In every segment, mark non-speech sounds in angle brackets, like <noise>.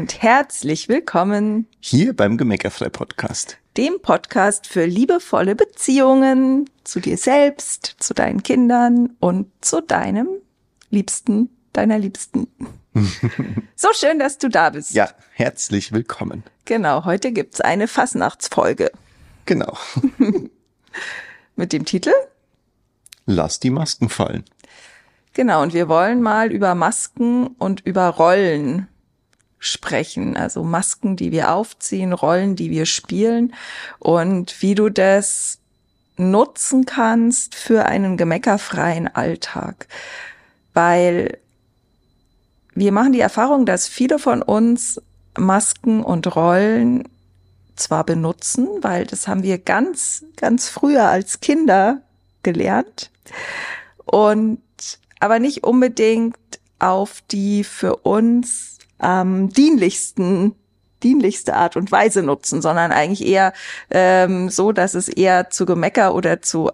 und herzlich willkommen hier beim Gemeckerfrei Podcast. Dem Podcast für liebevolle Beziehungen zu dir selbst, zu deinen Kindern und zu deinem Liebsten, deiner Liebsten. <laughs> so schön, dass du da bist. Ja, herzlich willkommen. Genau, heute gibt's eine Fastnachtsfolge. Genau. <laughs> Mit dem Titel? Lass die Masken fallen. Genau, und wir wollen mal über Masken und über Rollen sprechen. Also Masken, die wir aufziehen, Rollen, die wir spielen und wie du das nutzen kannst für einen gemeckerfreien Alltag. Weil wir machen die Erfahrung, dass viele von uns Masken und Rollen zwar benutzen, weil das haben wir ganz, ganz früher als Kinder gelernt und aber nicht unbedingt auf die für uns ähm, dienlichsten dienlichste Art und Weise nutzen, sondern eigentlich eher ähm, so, dass es eher zu Gemecker oder zu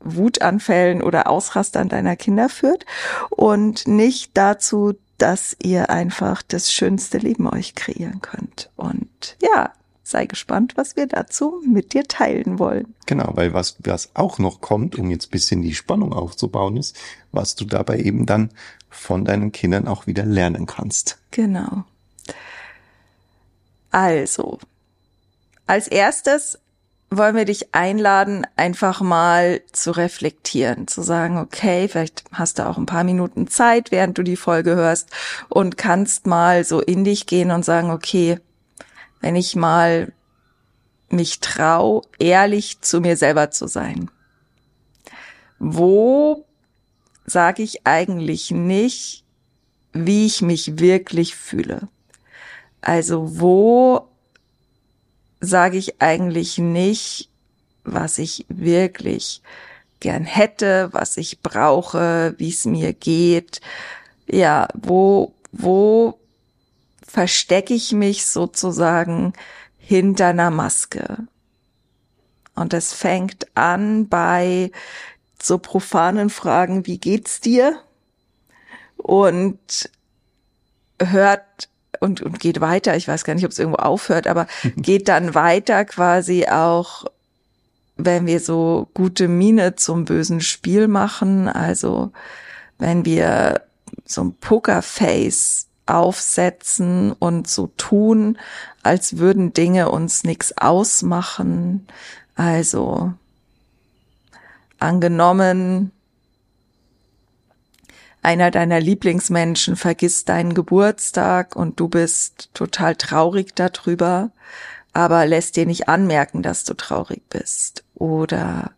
Wutanfällen oder Ausrastern deiner Kinder führt und nicht dazu, dass ihr einfach das schönste Leben euch kreieren könnt. Und ja, sei gespannt, was wir dazu mit dir teilen wollen. Genau, weil was, was auch noch kommt, um jetzt bisschen die Spannung aufzubauen, ist, was du dabei eben dann von deinen Kindern auch wieder lernen kannst. Genau. Also, als erstes wollen wir dich einladen, einfach mal zu reflektieren, zu sagen, okay, vielleicht hast du auch ein paar Minuten Zeit, während du die Folge hörst und kannst mal so in dich gehen und sagen, okay, wenn ich mal mich trau, ehrlich zu mir selber zu sein. Wo sage ich eigentlich nicht, wie ich mich wirklich fühle? Also wo sage ich eigentlich nicht, was ich wirklich gern hätte, was ich brauche, wie es mir geht. Ja, wo, wo verstecke ich mich sozusagen hinter einer Maske? Und es fängt an bei so profanen Fragen, wie geht's dir? Und hört und, und geht weiter. Ich weiß gar nicht, ob es irgendwo aufhört, aber <laughs> geht dann weiter quasi auch, wenn wir so gute Miene zum bösen Spiel machen. Also wenn wir so ein Pokerface aufsetzen und so tun, als würden Dinge uns nichts ausmachen. Also angenommen, einer deiner Lieblingsmenschen vergisst deinen Geburtstag und du bist total traurig darüber, aber lässt dir nicht anmerken, dass du traurig bist. Oder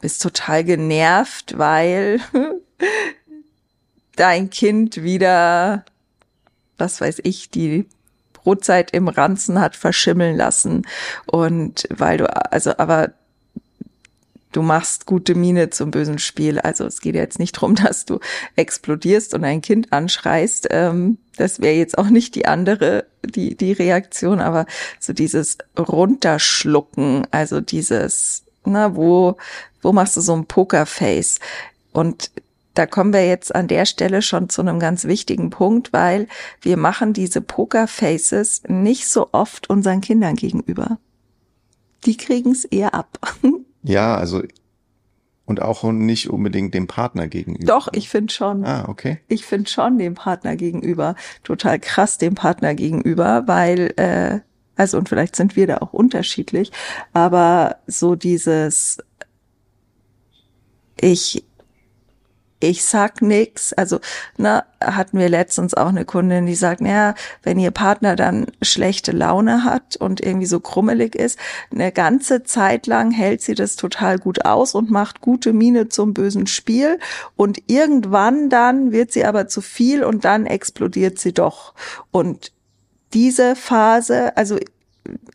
bist total genervt, weil <laughs> dein Kind wieder, was weiß ich, die Brotzeit im Ranzen hat verschimmeln lassen und weil du, also aber du machst gute Miene zum bösen Spiel. Also es geht jetzt nicht drum, <laughs> dass du explodierst und ein Kind anschreist. Ähm, das wäre jetzt auch nicht die andere, die, die Reaktion, aber so dieses Runterschlucken, also dieses, na, wo, wo machst du so ein Pokerface? Und da kommen wir jetzt an der Stelle schon zu einem ganz wichtigen Punkt, weil wir machen diese Pokerfaces nicht so oft unseren Kindern gegenüber. Die kriegen es eher ab. <laughs> Ja, also und auch nicht unbedingt dem Partner gegenüber. Doch, ich finde schon. Ah, okay. Ich finde schon dem Partner gegenüber total krass dem Partner gegenüber, weil äh, also und vielleicht sind wir da auch unterschiedlich, aber so dieses ich ich sag nix. Also, na, hatten wir letztens auch eine Kundin, die sagt, naja, wenn ihr Partner dann schlechte Laune hat und irgendwie so krummelig ist, eine ganze Zeit lang hält sie das total gut aus und macht gute Miene zum bösen Spiel und irgendwann dann wird sie aber zu viel und dann explodiert sie doch. Und diese Phase, also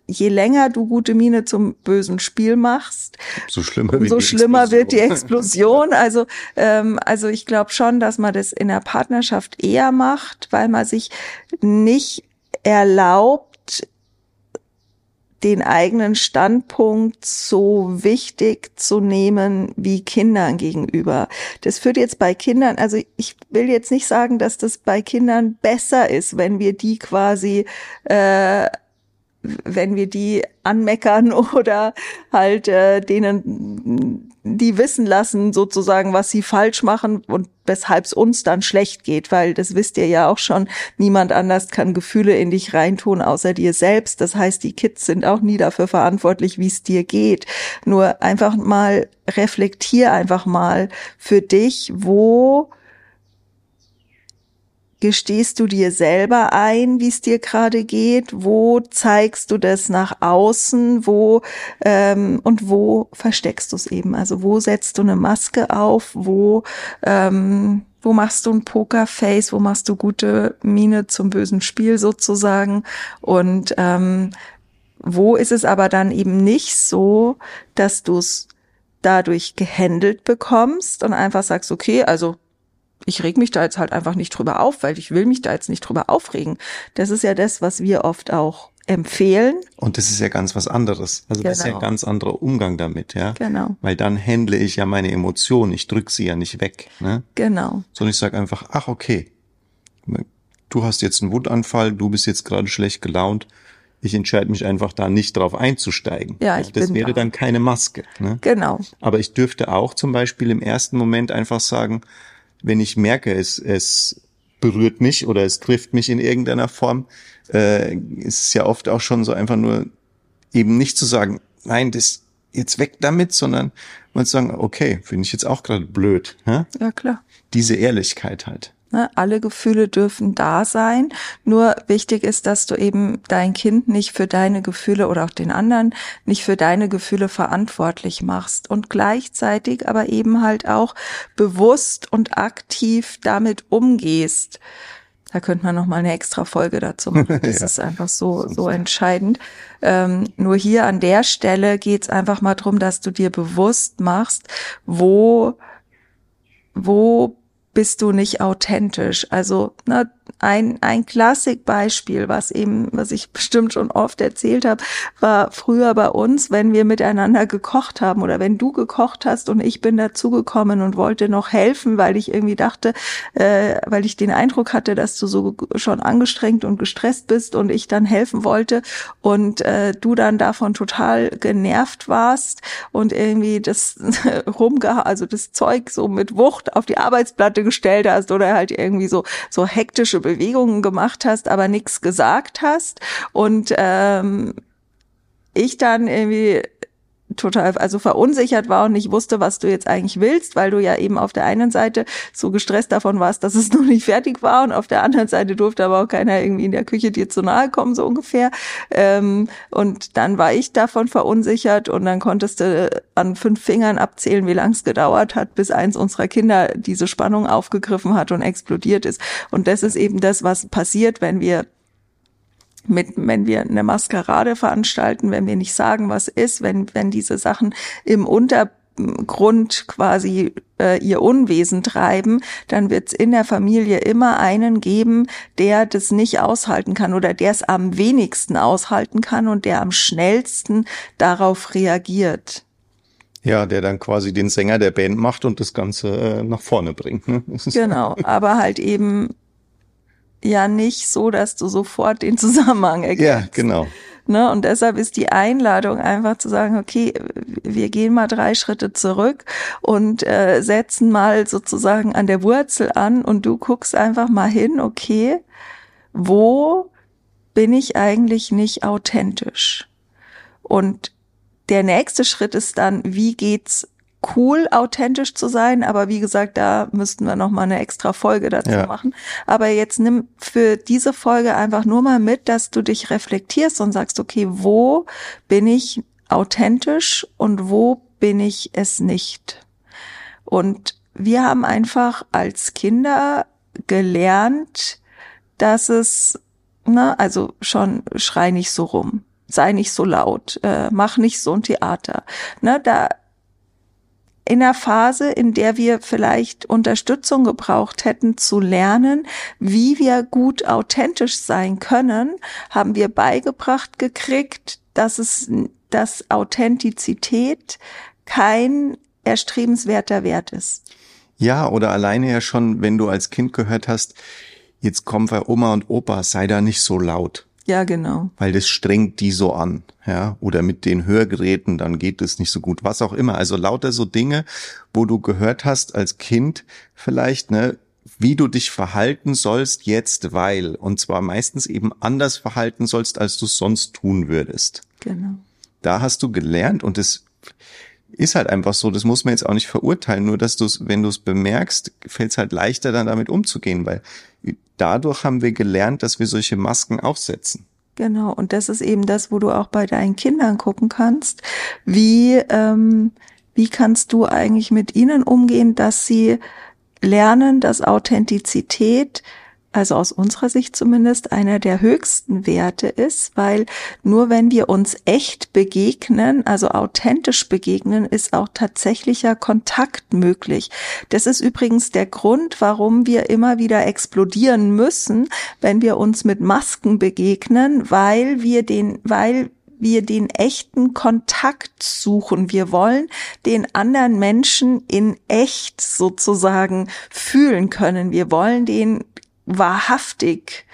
je länger du gute Miene zum bösen Spiel machst, so schlimmer, umso wird, die schlimmer wird die Explosion. <laughs> Also, ähm, also ich glaube schon, dass man das in der Partnerschaft eher macht, weil man sich nicht erlaubt, den eigenen Standpunkt so wichtig zu nehmen wie Kindern gegenüber. Das führt jetzt bei Kindern, also ich will jetzt nicht sagen, dass das bei Kindern besser ist, wenn wir die quasi äh, wenn wir die anmeckern <laughs> oder halt äh, denen die wissen lassen sozusagen, was sie falsch machen und weshalb es uns dann schlecht geht, weil das wisst ihr ja auch schon, niemand anders kann Gefühle in dich reintun außer dir selbst. Das heißt, die Kids sind auch nie dafür verantwortlich, wie es dir geht. Nur einfach mal reflektier einfach mal für dich, wo gestehst du dir selber ein, wie es dir gerade geht? Wo zeigst du das nach außen? Wo ähm, und wo versteckst du es eben? Also wo setzt du eine Maske auf? Wo ähm, wo machst du ein Pokerface? Wo machst du gute Miene zum bösen Spiel sozusagen? Und ähm, wo ist es aber dann eben nicht so, dass du es dadurch gehandelt bekommst und einfach sagst, okay, also ich reg mich da jetzt halt einfach nicht drüber auf, weil ich will mich da jetzt nicht drüber aufregen. Das ist ja das, was wir oft auch empfehlen. Und das ist ja ganz was anderes. Also genau. das ist ja ein genau. ganz anderer Umgang damit, ja. Genau. Weil dann handle ich ja meine Emotionen, ich drück sie ja nicht weg. Ne? Genau. Sondern ich sage einfach, ach okay, du hast jetzt einen Wutanfall, du bist jetzt gerade schlecht gelaunt. Ich entscheide mich einfach da nicht drauf einzusteigen. Ja, ich das bin wäre da. dann keine Maske. Ne? Genau. Aber ich dürfte auch zum Beispiel im ersten Moment einfach sagen, wenn ich merke, es, es berührt mich oder es trifft mich in irgendeiner Form, äh, ist es ja oft auch schon so einfach nur eben nicht zu sagen, nein, das jetzt weg damit, sondern mal zu sagen, okay, finde ich jetzt auch gerade blöd. Ja? ja, klar. Diese Ehrlichkeit halt. Ne, alle Gefühle dürfen da sein. Nur wichtig ist, dass du eben dein Kind nicht für deine Gefühle oder auch den anderen nicht für deine Gefühle verantwortlich machst und gleichzeitig aber eben halt auch bewusst und aktiv damit umgehst. Da könnte man noch mal eine extra Folge dazu machen. <laughs> Das ja. ist einfach so so entscheidend. Ähm, nur hier an der Stelle geht es einfach mal drum, dass du dir bewusst machst, wo wo bist du nicht authentisch. Also ne, ein, ein Klassikbeispiel, was eben, was ich bestimmt schon oft erzählt habe, war früher bei uns, wenn wir miteinander gekocht haben oder wenn du gekocht hast und ich bin dazugekommen und wollte noch helfen, weil ich irgendwie dachte, äh, weil ich den Eindruck hatte, dass du so schon angestrengt und gestresst bist und ich dann helfen wollte und äh, du dann davon total genervt warst und irgendwie das <laughs> rumgeha, also das Zeug so mit Wucht auf die Arbeitsplatte gestellt hast oder halt irgendwie so so hektische Bewegungen gemacht hast, aber nichts gesagt hast. Und ähm, ich dann irgendwie total, also verunsichert war und nicht wusste, was du jetzt eigentlich willst, weil du ja eben auf der einen Seite so gestresst davon warst, dass es <laughs> noch nicht fertig war und auf der anderen Seite durfte aber auch keiner irgendwie in der Küche dir zu nahe kommen, so ungefähr. Ähm, und dann war ich davon verunsichert und dann konntest du an fünf Fingern abzählen, wie lang es gedauert hat, bis eins unserer Kinder diese Spannung aufgegriffen hat und explodiert ist. Und das ist eben das, was passiert, wenn wir mit, wenn wir eine Maskerade veranstalten, wenn wir nicht sagen, was ist, wenn, wenn diese Sachen im Untergrund quasi äh, ihr Unwesen treiben, dann wird es in der Familie immer einen geben, der das nicht aushalten kann oder der es am wenigsten aushalten kann und der am schnellsten darauf reagiert. Ja, der dann quasi den Sänger der Band macht und das Ganze äh, nach vorne bringt. Ne? Genau, aber halt eben ja nicht so, dass du sofort den Zusammenhang erkennst. Ja, genau. Ne? Und deshalb ist die Einladung einfach zu sagen, okay, wir gehen mal drei Schritte zurück und äh, setzen mal sozusagen an der Wurzel an und du guckst einfach mal hin, okay, wo bin ich eigentlich nicht authentisch? Und der nächste Schritt ist dann, wie geht's cool, authentisch zu sein, aber wie gesagt, da müssten wir noch mal eine extra Folge dazu ja. machen. Aber jetzt nimm für diese Folge einfach nur mal mit, dass du dich reflektierst und sagst, okay, wo bin ich authentisch und wo bin ich es nicht? Und wir haben einfach als Kinder gelernt, dass es, ne, also schon schrei nicht so rum, sei nicht so laut, äh, mach nicht so ein Theater. Ne, da in einer Phase, in der wir vielleicht Unterstützung gebraucht hätten zu lernen, wie wir gut authentisch sein können, haben wir beigebracht gekriegt, dass es, dass Authentizität kein erstrebenswerter Wert ist. Ja, oder alleine ja schon, wenn du als Kind gehört hast, jetzt kommen wir Oma und Opa, sei da nicht so laut. Ja, genau. Weil das strengt die so an, ja. Oder mit den Hörgeräten, dann geht es nicht so gut. Was auch immer. Also lauter so Dinge, wo du gehört hast als Kind vielleicht, ne, wie du dich verhalten sollst jetzt, weil. Und zwar meistens eben anders verhalten sollst, als du sonst tun würdest. Genau. Da hast du gelernt und es ist halt einfach so, das muss man jetzt auch nicht verurteilen, nur dass du es, wenn du es bemerkst, fällt es halt leichter, dann damit umzugehen, weil dadurch haben wir gelernt, dass wir solche Masken aufsetzen. Genau, und das ist eben das, wo du auch bei deinen Kindern gucken kannst, wie, ähm, wie kannst du eigentlich mit ihnen umgehen, dass sie lernen, dass Authentizität also aus unserer Sicht zumindest einer der höchsten Werte ist, weil nur wenn wir uns echt begegnen, also authentisch begegnen, ist auch tatsächlicher Kontakt möglich. Das ist übrigens der Grund, warum wir immer wieder explodieren müssen, wenn wir uns mit Masken begegnen, weil wir den, weil wir den echten Kontakt suchen. Wir wollen den anderen Menschen in echt sozusagen fühlen können. Wir wollen den wahrhaftig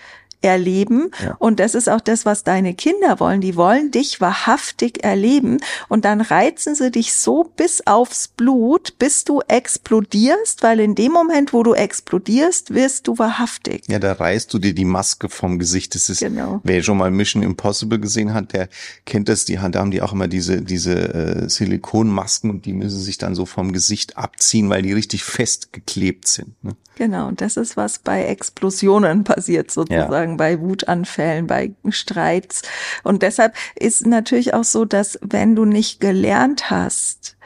erleben. Ja. Und das ist auch das, was deine Kinder wollen. Die wollen dich wahrhaftig erleben. Und dann reizen sie dich so bis aufs Blut, bis du explodierst, weil in dem Moment, wo du explodierst, wirst du wahrhaftig. Ja, da reißt du dir die Maske vom Gesicht. Das ist, genau. wer schon mal Mission Impossible gesehen hat, der kennt das. Die da haben die auch immer diese, diese äh, Silikonmasken und die müssen sich dann so vom Gesicht abziehen, weil die richtig festgeklebt sind. Ne? Genau, und das ist, was bei Explosionen passiert, sozusagen, ja. bei Wutanfällen, bei Streits. Und deshalb ist natürlich auch so, dass wenn du nicht gelernt hast,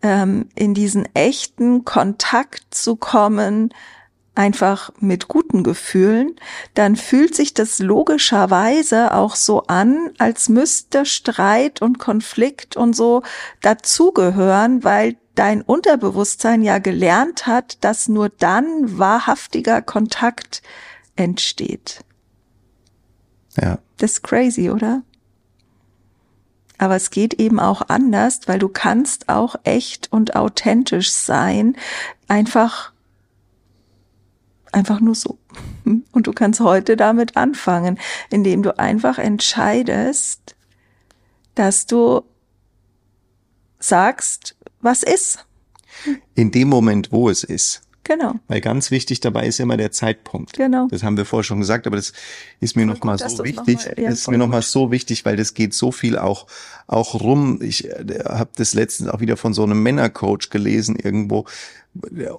ähm, in diesen echten Kontakt zu kommen, einfach mit guten Gefühlen, dann fühlt sich das logischerweise auch so an, als müsste Streit und Konflikt und so dazugehören, weil dein Unterbewusstsein ja gelernt hat, dass nur dann wahrhaftiger Kontakt entsteht. Ja. Das ist crazy, oder? Aber es geht eben auch anders, weil du kannst auch echt und authentisch sein, einfach einfach nur so. <laughs> Und du kannst heute damit anfangen, indem du einfach entscheidest, dass du sagst, was ist. In dem Moment, wo es ist. Genau. Weil ganz wichtig dabei ist immer der Zeitpunkt. Genau. Das haben wir vorher schon gesagt, aber das ist mir nochmal so wichtig. Noch mal, ja, ist mir nochmal so wichtig, weil das geht so viel auch auch rum. Ich äh, habe das letztens auch wieder von so einem Männercoach gelesen irgendwo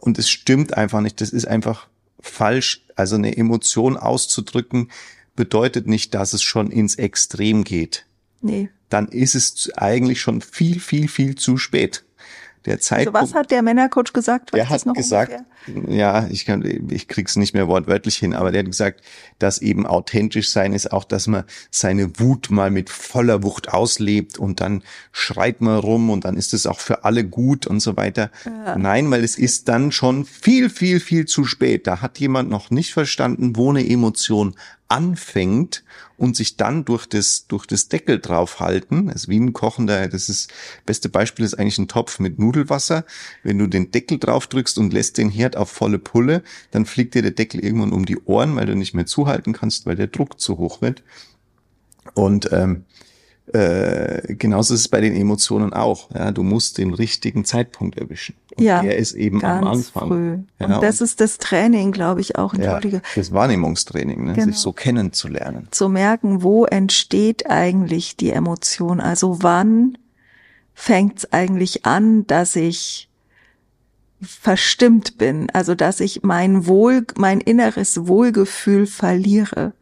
und es stimmt einfach nicht. Das ist einfach falsch. Also eine Emotion auszudrücken bedeutet nicht, dass es schon ins Extrem geht. Nee. Dann ist es eigentlich schon viel, viel, viel zu spät der Zeitpunkt. Also was hat der Männercoach gesagt? Der hat gesagt, ungefähr? ja, ich kann, ich krieg's nicht mehr wortwörtlich hin, aber der hat gesagt, dass eben authentisch sein ist auch, dass man seine Wut mal mit voller Wucht auslebt und dann schreit man rum und dann ist es auch für alle gut und so weiter. Ja. Nein, weil es ist dann schon viel, viel, viel zu spät. Da hat jemand noch nicht verstanden, wo eine Emotion anfängt und sich dann durch das, durch das Deckel draufhalten. Das ist wie ein kochender, das ist, beste Beispiel ist eigentlich ein Topf mit Nudelwasser. Wenn du den Deckel drauf drückst und lässt den Herd auf volle Pulle, dann fliegt dir der Deckel irgendwann um die Ohren, weil du nicht mehr zuhalten kannst, weil der Druck zu hoch wird. Und ähm, äh, genauso ist es bei den Emotionen auch. Ja, du musst den richtigen Zeitpunkt erwischen. Und ja, der ist eben am Anfang. Früh. Ja, und das und, ist das Training, glaube ich, auch. Entschuldige. Ja, das Wahrnehmungstraining, ne? genau. sich so kennenzulernen. Zu merken, wo entsteht eigentlich die Emotion? Also wann fängt es eigentlich an, dass ich verstimmt bin, also dass ich mein Wohl, mein inneres Wohlgefühl verliere.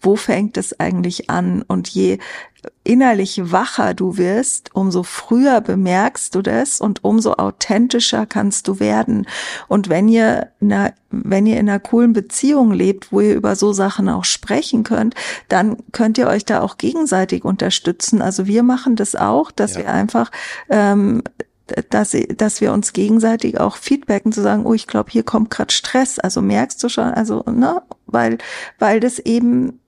Wo fängt es eigentlich an? Und je innerlich wacher du wirst, umso früher bemerkst du das und umso authentischer kannst du werden. Und wenn ihr, einer, wenn ihr in einer coolen Beziehung lebt, wo ihr über so Sachen auch sprechen könnt, dann könnt ihr euch da auch gegenseitig unterstützen. Also wir machen das auch, dass ja. wir einfach ähm, dass, dass wir uns gegenseitig auch feedbacken, zu sagen, oh, ich glaube, hier kommt gerade Stress. Also merkst du schon, also, ne, weil, weil das eben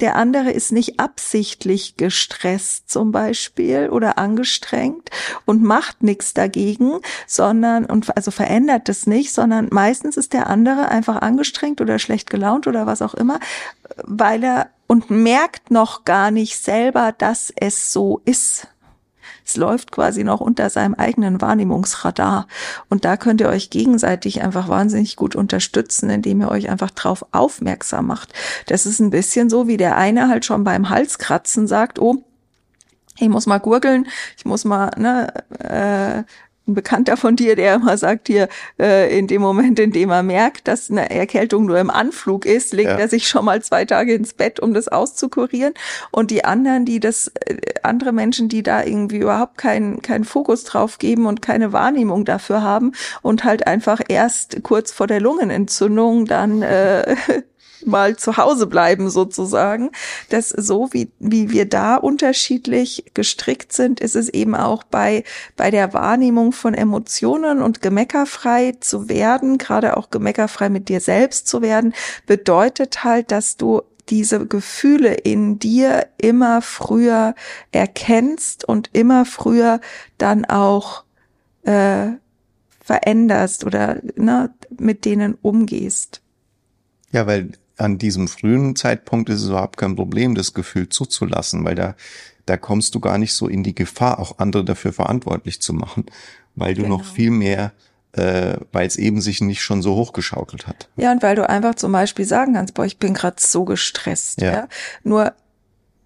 der andere ist nicht absichtlich gestresst zum Beispiel oder angestrengt und macht nichts dagegen, sondern und also verändert es nicht, sondern meistens ist der andere einfach angestrengt oder schlecht gelaunt oder was auch immer, weil er und merkt noch gar nicht selber, dass es so ist. Es läuft quasi noch unter seinem eigenen Wahrnehmungsradar. Und da könnt ihr euch gegenseitig einfach wahnsinnig gut unterstützen, indem ihr euch einfach drauf aufmerksam macht. Das ist ein bisschen so, wie der eine halt schon beim Halskratzen sagt, oh, ich muss mal gurgeln, ich muss mal ne, äh, ein Bekannter von dir, der immer sagt hier, äh, in dem Moment, in dem er merkt, dass eine Erkältung nur im Anflug ist, legt ja. er sich schon mal zwei Tage ins Bett, um das auszukurieren. Und die anderen, die das, äh, andere Menschen, die da irgendwie überhaupt keinen keinen Fokus drauf geben und keine Wahrnehmung dafür haben und halt einfach erst kurz vor der Lungenentzündung dann äh, <laughs> <laughs> mal zu Hause bleiben sozusagen. dass so wie, wie wir da unterschiedlich gestrickt sind, ist es eben auch bei, bei der Wahrnehmung von Emotionen und gemeckerfrei zu werden, gerade auch gemeckerfrei mit dir selbst zu werden, bedeutet halt, dass du diese Gefühle in dir immer früher erkennst und immer früher dann auch äh, veränderst oder ne, mit denen umgehst. Ja, weil an diesem frühen Zeitpunkt ist es überhaupt kein Problem, das Gefühl zuzulassen, weil da, da kommst du gar nicht so in die Gefahr, auch andere dafür verantwortlich zu machen, weil du genau. noch viel mehr äh, weil es eben sich nicht schon so hochgeschaukelt hat. Ja, und weil du einfach zum Beispiel sagen kannst, boah, ich bin gerade so gestresst. Ja. ja. Nur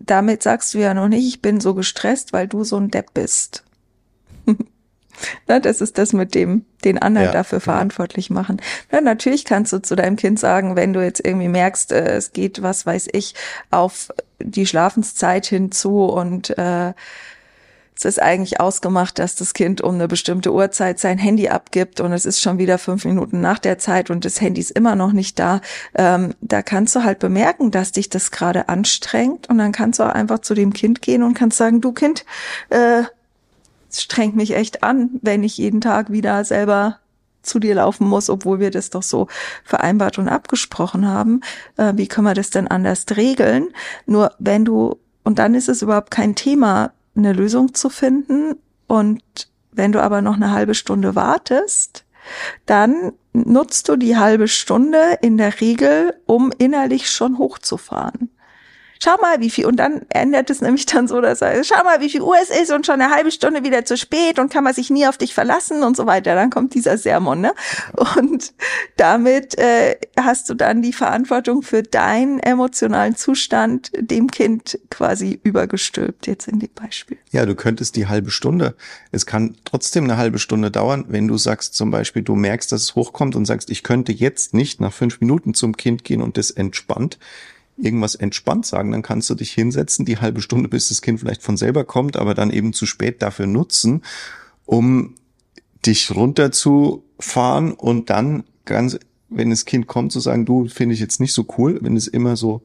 damit sagst du ja noch nicht, ich bin so gestresst, weil du so ein Depp bist. <laughs> Na, das ist das mit dem, den anderen ja, dafür genau. verantwortlich machen. Na, natürlich kannst du zu deinem Kind sagen, wenn du jetzt irgendwie merkst, äh, es geht, was weiß ich, auf die Schlafenszeit hinzu und äh, es ist eigentlich ausgemacht, dass das Kind um eine bestimmte Uhrzeit sein Handy abgibt und es ist schon wieder fünf Minuten nach der Zeit und das Handy ist immer noch nicht da. Ähm, da kannst du halt bemerken, dass dich das gerade anstrengt und dann kannst du auch einfach zu dem Kind gehen und kannst sagen, du Kind, äh, es strengt mich echt an, wenn ich jeden Tag wieder selber zu dir laufen muss, obwohl wir das doch so vereinbart und abgesprochen haben. Äh, wie können wir das denn anders regeln? Nur wenn du, und dann ist es überhaupt kein Thema, eine Lösung zu finden. Und wenn du aber noch eine halbe Stunde wartest, dann nutzt du die halbe Stunde in der Regel, um innerlich schon hochzufahren schau mal, wie viel, und dann ändert es nämlich dann so, dass er, schau mal, wie viel Uhr es ist und schon eine halbe Stunde wieder zu spät und kann man sich nie auf dich verlassen und so weiter. Dann kommt dieser Sermon, ne? Und damit äh, hast du dann die Verantwortung für deinen emotionalen Zustand dem Kind quasi übergestülpt, jetzt in dem Beispiel. Ja, du könntest die halbe Stunde, es kann trotzdem eine halbe Stunde dauern, wenn du sagst zum Beispiel, du merkst, dass es hochkommt und sagst, ich könnte jetzt nicht nach fünf Minuten zum Kind gehen und das entspannt irgendwas entspannt sagen, dann kannst du dich hinsetzen, die halbe Stunde, bis das Kind vielleicht von selber kommt, aber dann eben zu spät dafür nutzen, um dich runterzufahren und dann ganz, wenn das Kind kommt, zu sagen, du finde ich jetzt nicht so cool, wenn es immer so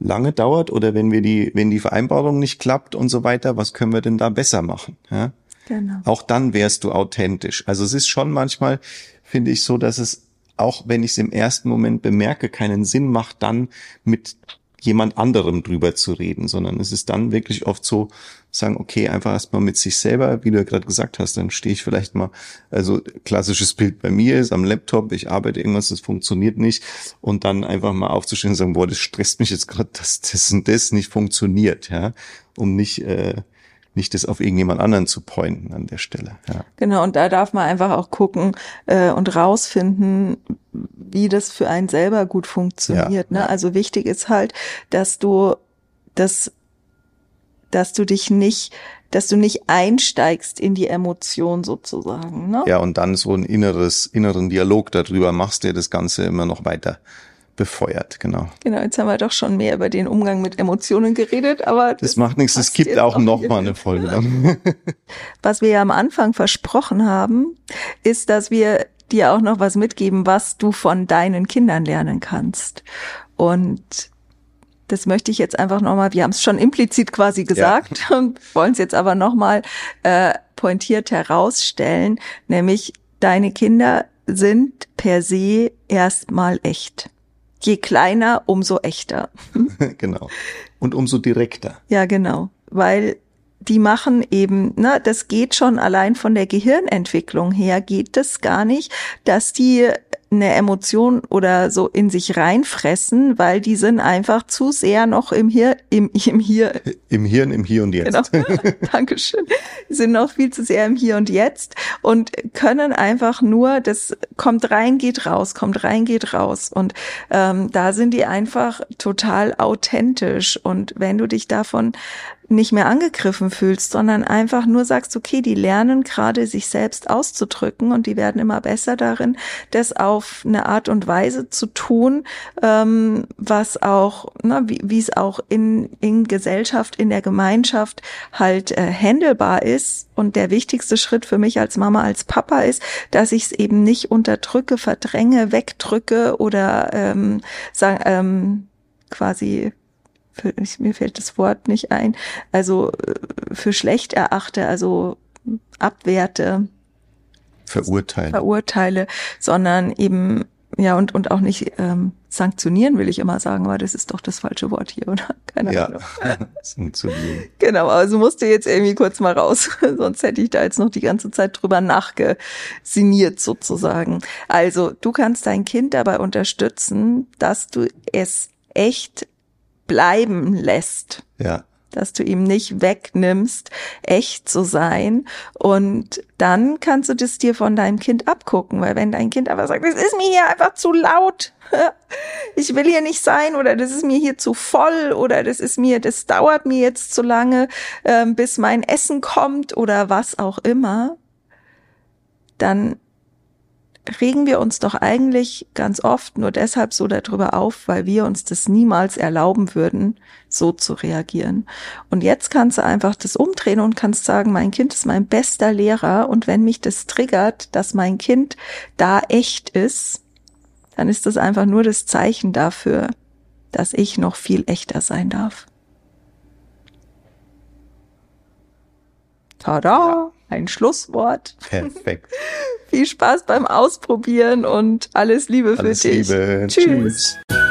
lange dauert oder wenn wir die, wenn die Vereinbarung nicht klappt und so weiter, was können wir denn da besser machen? Ja? Genau. Auch dann wärst du authentisch. Also es ist schon manchmal, finde ich so, dass es auch wenn ich es im ersten Moment bemerke, keinen Sinn macht, dann mit jemand anderem drüber zu reden, sondern es ist dann wirklich oft so, sagen, okay, einfach erstmal mit sich selber, wie du ja gerade gesagt hast, dann stehe ich vielleicht mal, also klassisches Bild bei mir ist am Laptop, ich arbeite irgendwas, das funktioniert nicht und dann einfach mal aufzustehen und sagen, boah, das stresst mich jetzt gerade, <laughs> dass das und das nicht funktioniert, ja, um nicht äh, nicht das auf irgendjemand anderen zu pointen an der Stelle. Ja. Genau, und da darf man einfach auch gucken äh, und rausfinden, wie das für einen selber gut funktioniert. Ja. Ne? Also wichtig ist halt, dass du das, dass du dich nicht dass du nicht einsteigst in die Emotion sozusagen. Ne? Ja, und dann so ein inneres, inneren Dialog darüber machst, der das Ganze immer noch weiter befeuert, genau. Genau, jetzt haben wir doch schon mehr über den Umgang mit Emotionen geredet, aber das, das macht nichts, es gibt auch noch mal eine Folge. Dann. <laughs> Was wir ja am Anfang versprochen haben, ist, dass wir dir auch noch was mitgeben, was du von deinen Kindern lernen kannst. Und das möchte ich jetzt einfach nochmal, wir haben es schon implizit quasi gesagt ja. <laughs> und wollen es jetzt aber nochmal äh, pointiert herausstellen, nämlich deine Kinder sind per se erstmal echt. Je kleiner, umso echter. <laughs> genau. Und umso direkter. Ja, genau. Weil die machen eben, ne, das geht schon allein von der Gehirnentwicklung her, geht das gar nicht, dass die eine Emotion oder so in sich reinfressen, weil die sind einfach zu sehr noch im Hier, im, im Hier. Im Hirn, im Hier und Jetzt. Genau. <laughs> Dankeschön. Die sind noch viel zu sehr im Hier und Jetzt und können einfach nur, das kommt rein, geht raus, kommt rein, geht raus. Und ähm, da sind die einfach total authentisch. Und wenn du dich davon nicht mehr angegriffen fühlst, sondern einfach nur sagst, okay, die lernen gerade sich selbst auszudrücken und die werden immer besser darin, das auf eine Art und Weise zu tun, ähm, was auch, wie, wie es auch in, in Gesellschaft, in der Gemeinschaft halt äh, handelbar ist. Und der wichtigste Schritt für mich als Mama, als Papa ist, dass ich es eben nicht unterdrücke, verdränge, wegdrücke oder ähm, sagen, ähm, quasi für, ich, mir fällt das Wort nicht ein, also äh, für schlecht erachte, also abwerte. Verurteile. Verurteile, sondern eben, ja, und, und auch nicht ähm, sanktionieren, will ich immer sagen, weil das ist doch das falsche Wort hier, oder? <laughs> Keine ja, Ahnung. <laughs> sanktionieren. Genau, also musste jetzt irgendwie kurz mal raus, <laughs> sonst hätte ich da jetzt noch die ganze Zeit drüber nachgesiniert sozusagen. Also, du kannst dein Kind dabei unterstützen, dass du es echt bleiben lässt. Ja. Dass du ihm nicht wegnimmst, echt zu sein. Und dann kannst du das dir von deinem Kind abgucken, weil wenn dein Kind aber sagt, das ist mir hier einfach zu laut, <laughs> ich will hier nicht sein oder das ist mir hier zu voll oder das ist mir, das dauert mir jetzt zu lange, äh, bis mein Essen kommt oder was auch immer, dann regen wir uns doch eigentlich ganz oft nur deshalb so darüber auf, weil wir uns das niemals erlauben würden, so zu reagieren. Und jetzt kannst du einfach das umdrehen und kannst sagen, mein Kind ist mein bester Lehrer und wenn mich das triggert, dass mein Kind da echt ist, dann ist das einfach nur das Zeichen dafür, dass ich noch viel echter sein darf. Tada! Ja. Ein Schlusswort. Perfekt. <laughs> Viel Spaß beim Ausprobieren und alles Liebe alles für dich. Liebe. Tschüss. Tschüss.